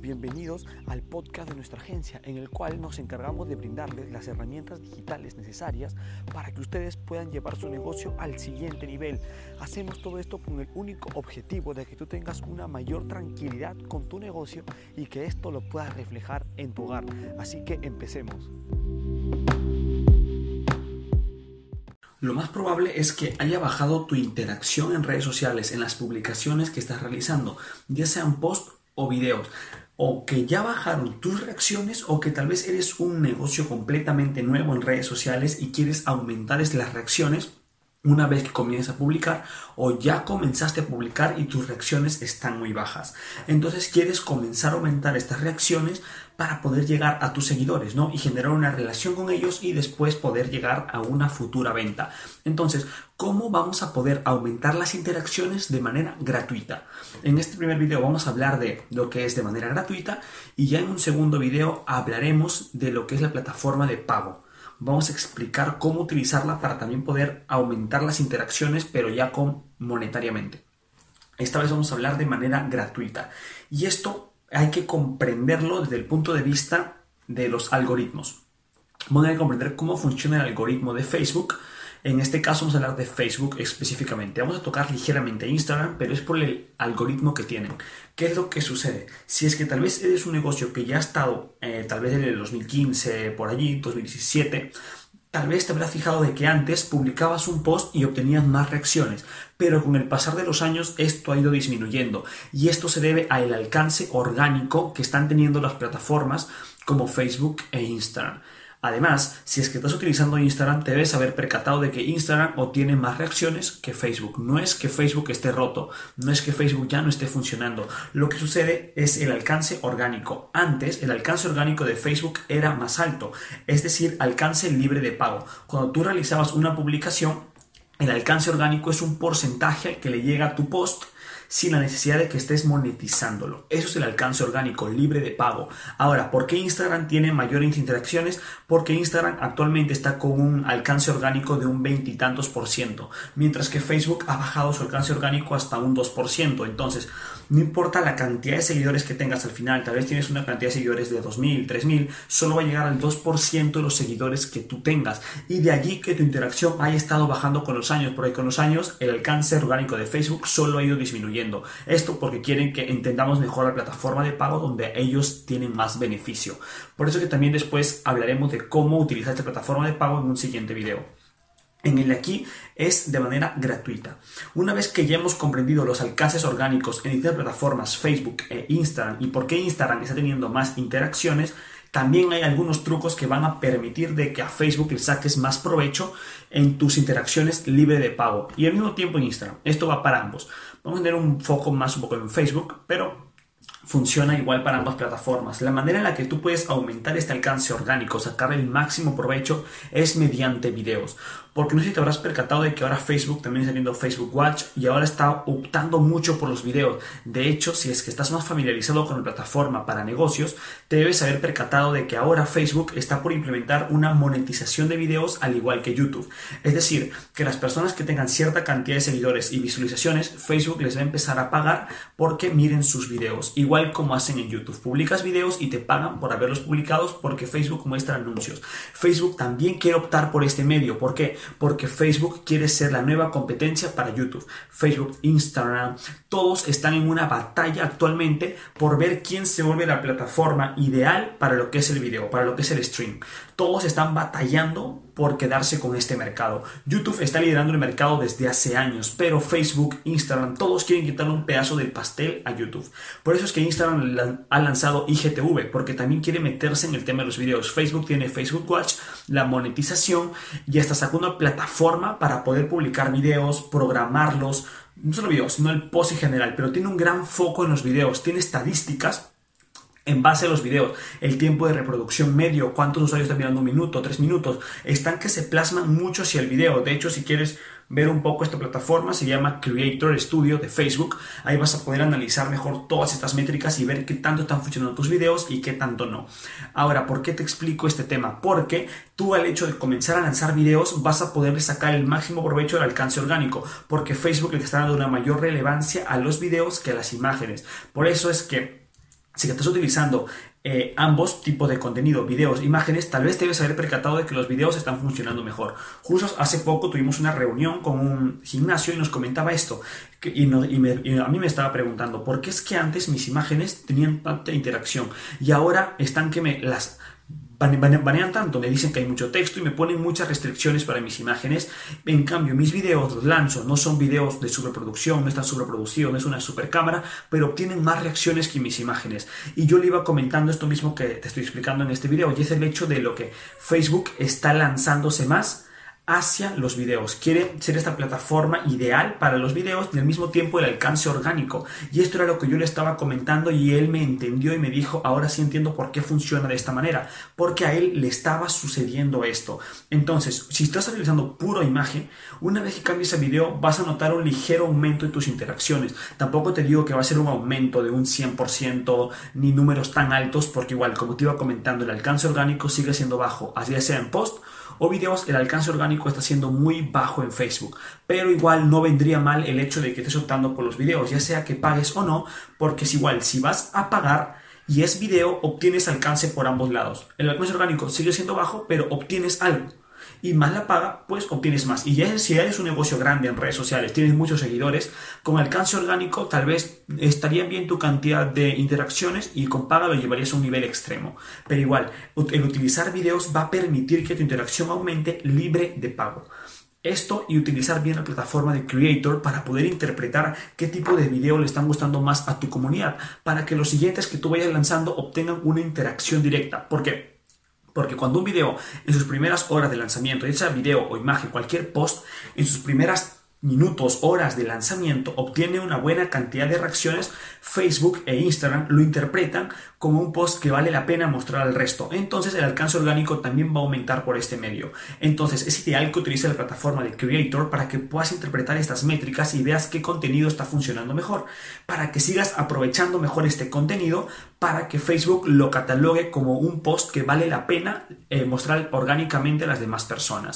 bienvenidos al podcast de nuestra agencia en el cual nos encargamos de brindarles las herramientas digitales necesarias para que ustedes puedan llevar su negocio al siguiente nivel. Hacemos todo esto con el único objetivo de que tú tengas una mayor tranquilidad con tu negocio y que esto lo puedas reflejar en tu hogar. Así que empecemos. Lo más probable es que haya bajado tu interacción en redes sociales, en las publicaciones que estás realizando, ya sean post o videos, o que ya bajaron tus reacciones o que tal vez eres un negocio completamente nuevo en redes sociales y quieres aumentar las reacciones una vez que comiences a publicar o ya comenzaste a publicar y tus reacciones están muy bajas. Entonces quieres comenzar a aumentar estas reacciones para poder llegar a tus seguidores, ¿no? Y generar una relación con ellos y después poder llegar a una futura venta. Entonces, ¿cómo vamos a poder aumentar las interacciones de manera gratuita? En este primer video vamos a hablar de lo que es de manera gratuita y ya en un segundo video hablaremos de lo que es la plataforma de pago vamos a explicar cómo utilizarla para también poder aumentar las interacciones, pero ya con monetariamente. Esta vez vamos a hablar de manera gratuita. Y esto hay que comprenderlo desde el punto de vista de los algoritmos. Vamos a comprender cómo funciona el algoritmo de Facebook en este caso vamos a hablar de Facebook específicamente. Vamos a tocar ligeramente Instagram, pero es por el algoritmo que tienen. ¿Qué es lo que sucede? Si es que tal vez eres un negocio que ya ha estado, eh, tal vez en el 2015, por allí, 2017, Tal vez te habrás fijado de que antes publicabas un post y obtenías más reacciones, pero con el pasar de los años esto ha ido disminuyendo y esto se debe al alcance orgánico que están teniendo las plataformas como Facebook e Instagram. Además, si es que estás utilizando Instagram, te debes haber percatado de que Instagram obtiene más reacciones que Facebook. No es que Facebook esté roto, no es que Facebook ya no esté funcionando. Lo que sucede es el alcance orgánico. Antes, el alcance orgánico de Facebook era más alto, es decir, alcance libre de pago. Cuando tú realizabas una publicación, el alcance orgánico es un porcentaje que le llega a tu post sin la necesidad de que estés monetizándolo. Eso es el alcance orgánico, libre de pago. Ahora, ¿por qué Instagram tiene mayores interacciones? Porque Instagram actualmente está con un alcance orgánico de un veintitantos por ciento, mientras que Facebook ha bajado su alcance orgánico hasta un 2%. Entonces, no importa la cantidad de seguidores que tengas al final, tal vez tienes una cantidad de seguidores de 2.000, 3.000, solo va a llegar al 2% de los seguidores que tú tengas. Y de allí que tu interacción haya estado bajando con los años, porque con los años el alcance orgánico de Facebook solo ha ido disminuyendo. Esto porque quieren que entendamos mejor la plataforma de pago donde ellos tienen más beneficio. Por eso que también después hablaremos de cómo utilizar esta plataforma de pago en un siguiente video en el aquí es de manera gratuita. Una vez que ya hemos comprendido los alcances orgánicos en distintas plataformas Facebook e Instagram y por qué Instagram está teniendo más interacciones, también hay algunos trucos que van a permitir de que a Facebook le saques más provecho en tus interacciones libre de pago y al mismo tiempo en Instagram. Esto va para ambos. Vamos a tener un foco más un poco en Facebook, pero funciona igual para ambas plataformas. La manera en la que tú puedes aumentar este alcance orgánico, sacar el máximo provecho, es mediante videos. Porque no sé si te habrás percatado de que ahora Facebook también está viendo Facebook Watch y ahora está optando mucho por los videos. De hecho, si es que estás más familiarizado con la plataforma para negocios, te debes haber percatado de que ahora Facebook está por implementar una monetización de videos al igual que YouTube. Es decir, que las personas que tengan cierta cantidad de seguidores y visualizaciones, Facebook les va a empezar a pagar porque miren sus videos. Igual como hacen en YouTube. Publicas videos y te pagan por haberlos publicados porque Facebook muestra anuncios. Facebook también quiere optar por este medio. ¿Por qué? Porque Facebook quiere ser la nueva competencia para YouTube. Facebook, Instagram, todos están en una batalla actualmente por ver quién se vuelve la plataforma ideal para lo que es el video, para lo que es el stream. Todos están batallando por quedarse con este mercado. YouTube está liderando el mercado desde hace años, pero Facebook, Instagram, todos quieren quitarle un pedazo del pastel a YouTube. Por eso es que Instagram ha lanzado IGTV, porque también quiere meterse en el tema de los videos. Facebook tiene Facebook Watch, la monetización y está sacando una plataforma para poder publicar videos, programarlos, no solo videos, sino el post en general, pero tiene un gran foco en los videos, tiene estadísticas en base a los videos, el tiempo de reproducción medio, cuántos usuarios están mirando un minuto, tres minutos, están que se plasman mucho hacia el video. De hecho, si quieres ver un poco esta plataforma, se llama Creator Studio de Facebook. Ahí vas a poder analizar mejor todas estas métricas y ver qué tanto están funcionando tus videos y qué tanto no. Ahora, ¿por qué te explico este tema? Porque tú al hecho de comenzar a lanzar videos vas a poder sacar el máximo provecho del alcance orgánico, porque Facebook le está dando una mayor relevancia a los videos que a las imágenes. Por eso es que si estás utilizando eh, ambos tipos de contenido, videos, imágenes, tal vez debes haber percatado de que los videos están funcionando mejor. Justo hace poco tuvimos una reunión con un gimnasio y nos comentaba esto. y, y, a mí me estaba preguntando, ¿por qué es que antes mis imágenes tenían tanta interacción y ahora están que me las banean tanto, me dicen que hay mucho texto y me ponen muchas restricciones para mis imágenes. En cambio, mis videos los lanzo, no son videos de superproducción, no están superproducidos, no es una super cámara, pero obtienen más reacciones que mis imágenes. Y yo le iba comentando esto mismo que te estoy explicando en este video, y es el hecho de lo que Facebook está lanzándose más hacia los videos. Quiere ser esta plataforma ideal para los videos y al mismo tiempo el alcance orgánico. Y esto era lo que yo le estaba comentando y él me entendió y me dijo, ahora sí entiendo por qué funciona de esta manera. Porque a él le estaba sucediendo esto. Entonces, si estás utilizando puro imagen, una vez que cambies el video vas a notar un ligero aumento en tus interacciones. Tampoco te digo que va a ser un aumento de un 100% ni números tan altos porque igual, como te iba comentando, el alcance orgánico sigue siendo bajo, así sea en post o videos, el alcance orgánico está siendo muy bajo en Facebook. Pero igual no vendría mal el hecho de que estés optando por los videos, ya sea que pagues o no, porque es igual, si vas a pagar y es video, obtienes alcance por ambos lados. El alcance orgánico sigue siendo bajo, pero obtienes algo y más la paga, pues obtienes más. Y ya si eres un negocio grande en redes sociales, tienes muchos seguidores, con alcance orgánico tal vez estaría bien tu cantidad de interacciones y con paga lo llevarías a un nivel extremo. Pero igual, el utilizar videos va a permitir que tu interacción aumente libre de pago. Esto y utilizar bien la plataforma de Creator para poder interpretar qué tipo de video le están gustando más a tu comunidad, para que los siguientes que tú vayas lanzando obtengan una interacción directa. Porque porque cuando un video en sus primeras horas de lanzamiento, ya video o imagen, cualquier post, en sus primeras minutos, horas de lanzamiento, obtiene una buena cantidad de reacciones, Facebook e Instagram lo interpretan como un post que vale la pena mostrar al resto. Entonces el alcance orgánico también va a aumentar por este medio. Entonces es ideal que utilices la plataforma de Creator para que puedas interpretar estas métricas y veas qué contenido está funcionando mejor, para que sigas aprovechando mejor este contenido, para que Facebook lo catalogue como un post que vale la pena eh, mostrar orgánicamente a las demás personas.